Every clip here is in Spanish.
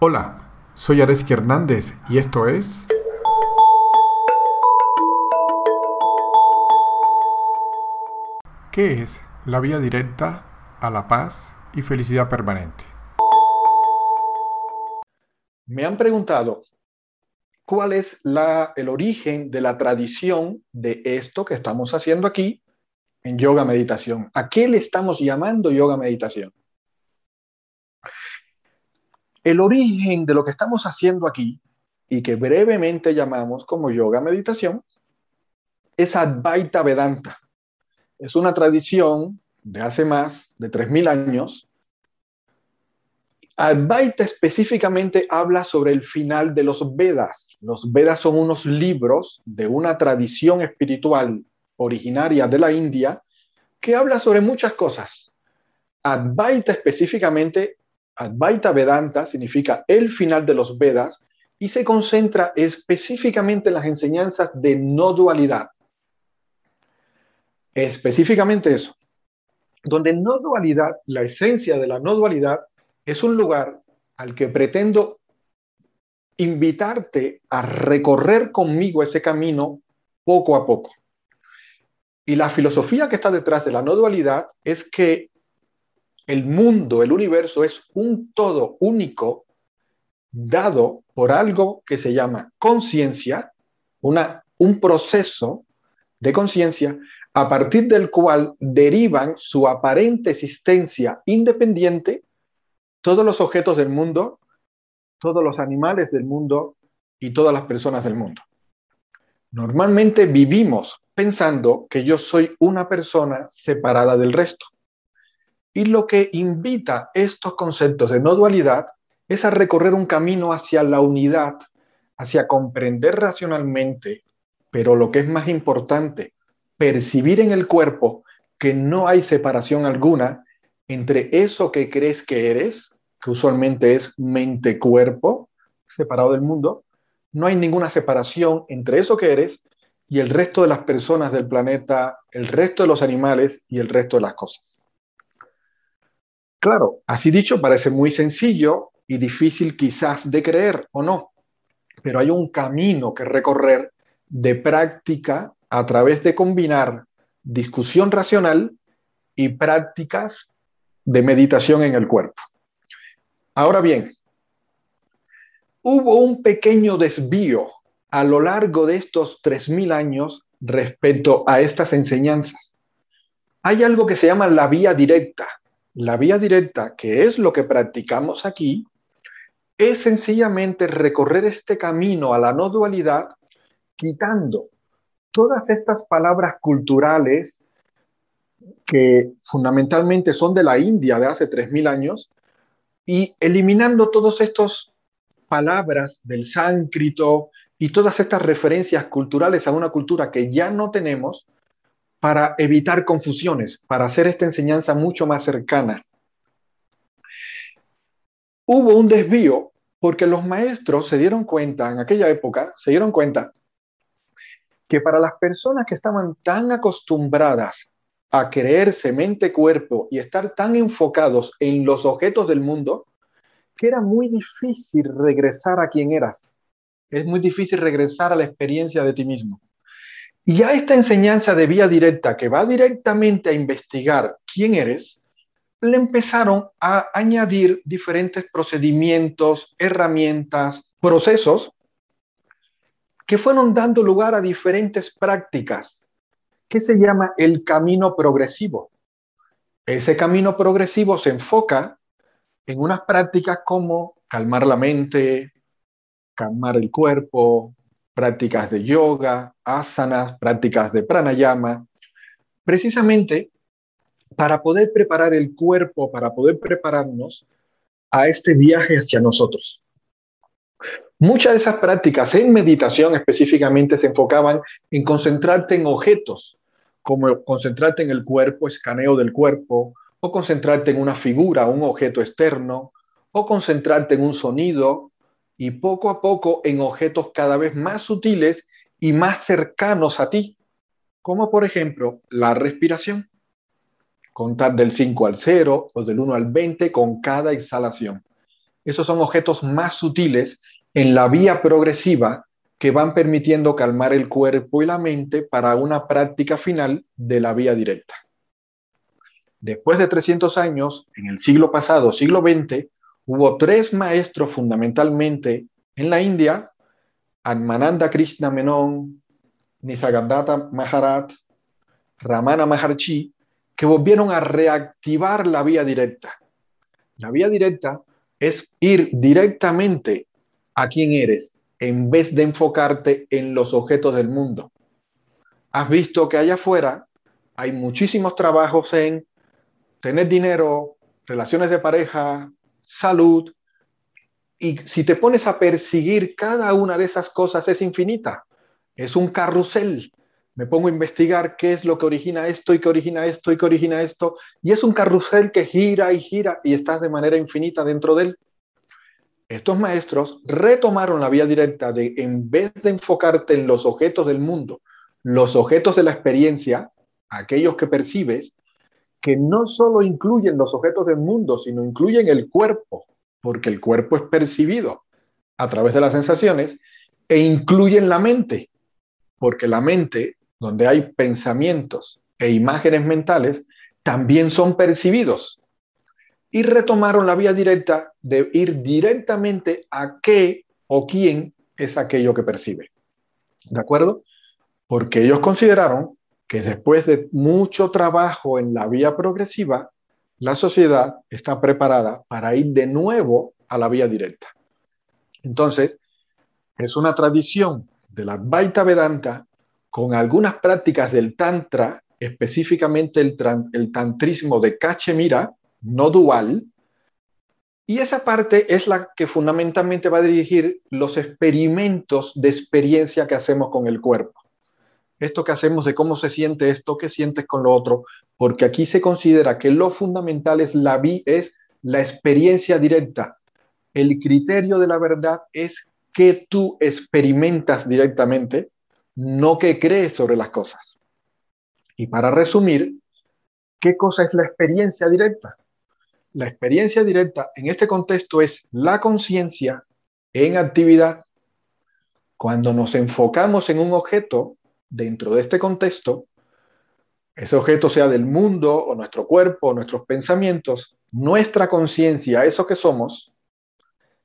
Hola, soy Areski Hernández y esto es... ¿Qué es la vía directa a la paz y felicidad permanente? Me han preguntado cuál es la, el origen de la tradición de esto que estamos haciendo aquí en yoga meditación. ¿A qué le estamos llamando yoga meditación? El origen de lo que estamos haciendo aquí y que brevemente llamamos como yoga meditación es Advaita Vedanta. Es una tradición de hace más de 3.000 años. Advaita específicamente habla sobre el final de los Vedas. Los Vedas son unos libros de una tradición espiritual originaria de la India que habla sobre muchas cosas. Advaita específicamente Advaita Vedanta significa el final de los Vedas y se concentra específicamente en las enseñanzas de no dualidad. Específicamente eso, donde no dualidad, la esencia de la no dualidad, es un lugar al que pretendo invitarte a recorrer conmigo ese camino poco a poco. Y la filosofía que está detrás de la no dualidad es que el mundo, el universo es un todo único dado por algo que se llama conciencia, un proceso de conciencia a partir del cual derivan su aparente existencia independiente todos los objetos del mundo, todos los animales del mundo y todas las personas del mundo. Normalmente vivimos pensando que yo soy una persona separada del resto. Y lo que invita estos conceptos de no dualidad es a recorrer un camino hacia la unidad, hacia comprender racionalmente, pero lo que es más importante, percibir en el cuerpo que no hay separación alguna entre eso que crees que eres, que usualmente es mente-cuerpo, separado del mundo, no hay ninguna separación entre eso que eres y el resto de las personas del planeta, el resto de los animales y el resto de las cosas. Claro, así dicho parece muy sencillo y difícil quizás de creer o no, pero hay un camino que recorrer de práctica a través de combinar discusión racional y prácticas de meditación en el cuerpo. Ahora bien, hubo un pequeño desvío a lo largo de estos 3.000 años respecto a estas enseñanzas. Hay algo que se llama la vía directa, la vía directa, que es lo que practicamos aquí, es sencillamente recorrer este camino a la no dualidad, quitando todas estas palabras culturales que fundamentalmente son de la India de hace 3.000 años, y eliminando todas estas palabras del sánscrito y todas estas referencias culturales a una cultura que ya no tenemos, para evitar confusiones, para hacer esta enseñanza mucho más cercana. Hubo un desvío porque los maestros se dieron cuenta, en aquella época, se dieron cuenta que para las personas que estaban tan acostumbradas a creerse mente-cuerpo y estar tan enfocados en los objetos del mundo, que era muy difícil regresar a quien eras. Es muy difícil regresar a la experiencia de ti mismo. Y a esta enseñanza de vía directa que va directamente a investigar quién eres, le empezaron a añadir diferentes procedimientos, herramientas, procesos que fueron dando lugar a diferentes prácticas que se llama el camino progresivo. Ese camino progresivo se enfoca en unas prácticas como calmar la mente, calmar el cuerpo, prácticas de yoga, asanas, prácticas de pranayama, precisamente para poder preparar el cuerpo, para poder prepararnos a este viaje hacia nosotros. Muchas de esas prácticas en meditación específicamente se enfocaban en concentrarte en objetos, como concentrarte en el cuerpo, escaneo del cuerpo, o concentrarte en una figura, un objeto externo, o concentrarte en un sonido, y poco a poco en objetos cada vez más sutiles y más cercanos a ti, como por ejemplo la respiración. Contar del 5 al 0 o del 1 al 20 con cada exhalación. esos son objetos más sutiles en la vía progresiva que van permitiendo calmar el cuerpo y la mente para una práctica final de la vía directa. Después de 300 años, en el siglo pasado, siglo XX, hubo tres maestros fundamentalmente en la India, Anmananda Krishna Menon, Nisargadatta Maharaj, Ramana Maharshi, que volvieron a reactivar la vía directa. La vía directa es ir directamente a quién eres en vez de enfocarte en los objetos del mundo. Has visto que allá afuera hay muchísimos trabajos en tener dinero, relaciones de pareja, salud, y si te pones a perseguir cada una de esas cosas es infinita. Es un carrusel. Me pongo a investigar qué es lo que origina esto y qué origina esto y qué origina esto. Y es un carrusel que gira y gira y estás de manera infinita dentro de él. Estos maestros retomaron la vía directa de, en vez de enfocarte en los objetos del mundo, los objetos de la experiencia, aquellos que percibes, que no solo incluyen los objetos del mundo, sino incluyen el cuerpo, porque el cuerpo es percibido a través de las sensaciones, e incluyen la mente, porque la mente, donde hay pensamientos e imágenes mentales, también son percibidos. Y retomaron la vía directa de ir directamente a qué o quién es aquello que percibe. ¿De acuerdo? Porque ellos consideraron que después de mucho trabajo en la vía progresiva, la sociedad está preparada para ir de nuevo a la vía directa. Entonces, es una tradición de la Vaita Vedanta con algunas prácticas del Tantra, específicamente el, el tantrismo de Cachemira, no dual, y esa parte es la que fundamentalmente va a dirigir los experimentos de experiencia que hacemos con el cuerpo. Esto que hacemos de cómo se siente esto, qué sientes con lo otro, porque aquí se considera que lo fundamental es la, es la experiencia directa. El criterio de la verdad es que tú experimentas directamente, no que crees sobre las cosas. Y para resumir, ¿qué cosa es la experiencia directa? La experiencia directa en este contexto es la conciencia en actividad. Cuando nos enfocamos en un objeto dentro de este contexto, ese objeto sea del mundo o nuestro cuerpo nuestros pensamientos, nuestra conciencia, eso que somos,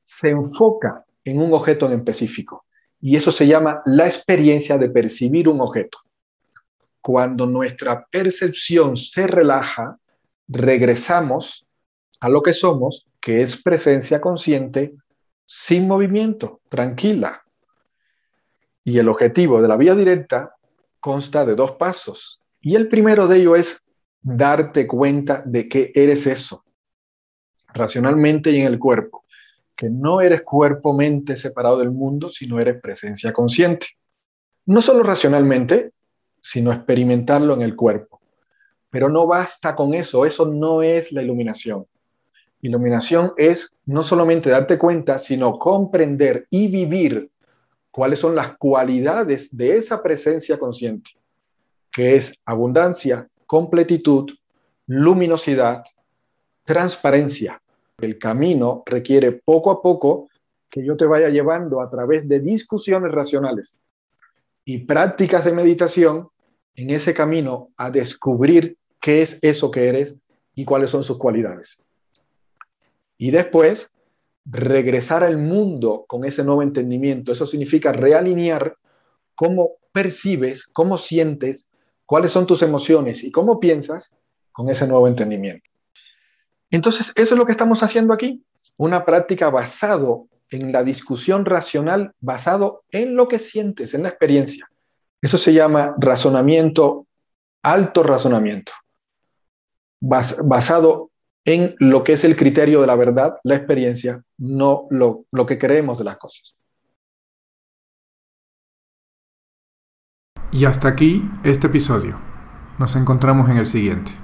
se enfoca en un objeto en específico. Y eso se llama la experiencia de percibir un objeto. Cuando nuestra percepción se relaja, regresamos a lo que somos, que es presencia consciente, sin movimiento, tranquila. Y el objetivo de la vía directa consta de dos pasos. Y el primero de ellos es darte cuenta de que eres eso, racionalmente y en el cuerpo, que no eres cuerpo-mente separado del mundo, sino eres presencia consciente. No solo racionalmente, sino experimentarlo en el cuerpo. Pero no basta con eso, eso no es la iluminación. Iluminación es no solamente darte cuenta, sino comprender y vivir cuáles son las cualidades de esa presencia consciente, que es abundancia, completitud, luminosidad, transparencia. El camino requiere poco a poco que yo te vaya llevando a través de discusiones racionales y prácticas de meditación en ese camino a descubrir qué es eso que eres y cuáles son sus cualidades. Y después regresar al mundo con ese nuevo entendimiento. Eso significa realinear cómo percibes, cómo sientes, cuáles son tus emociones y cómo piensas con ese nuevo entendimiento. Entonces, eso es lo que estamos haciendo aquí, una práctica basado en la discusión racional, basado en lo que sientes, en la experiencia. Eso se llama razonamiento, alto razonamiento, basado en lo que es el criterio de la verdad, la experiencia, no lo, lo que creemos de las cosas. Y hasta aquí este episodio. Nos encontramos en el siguiente.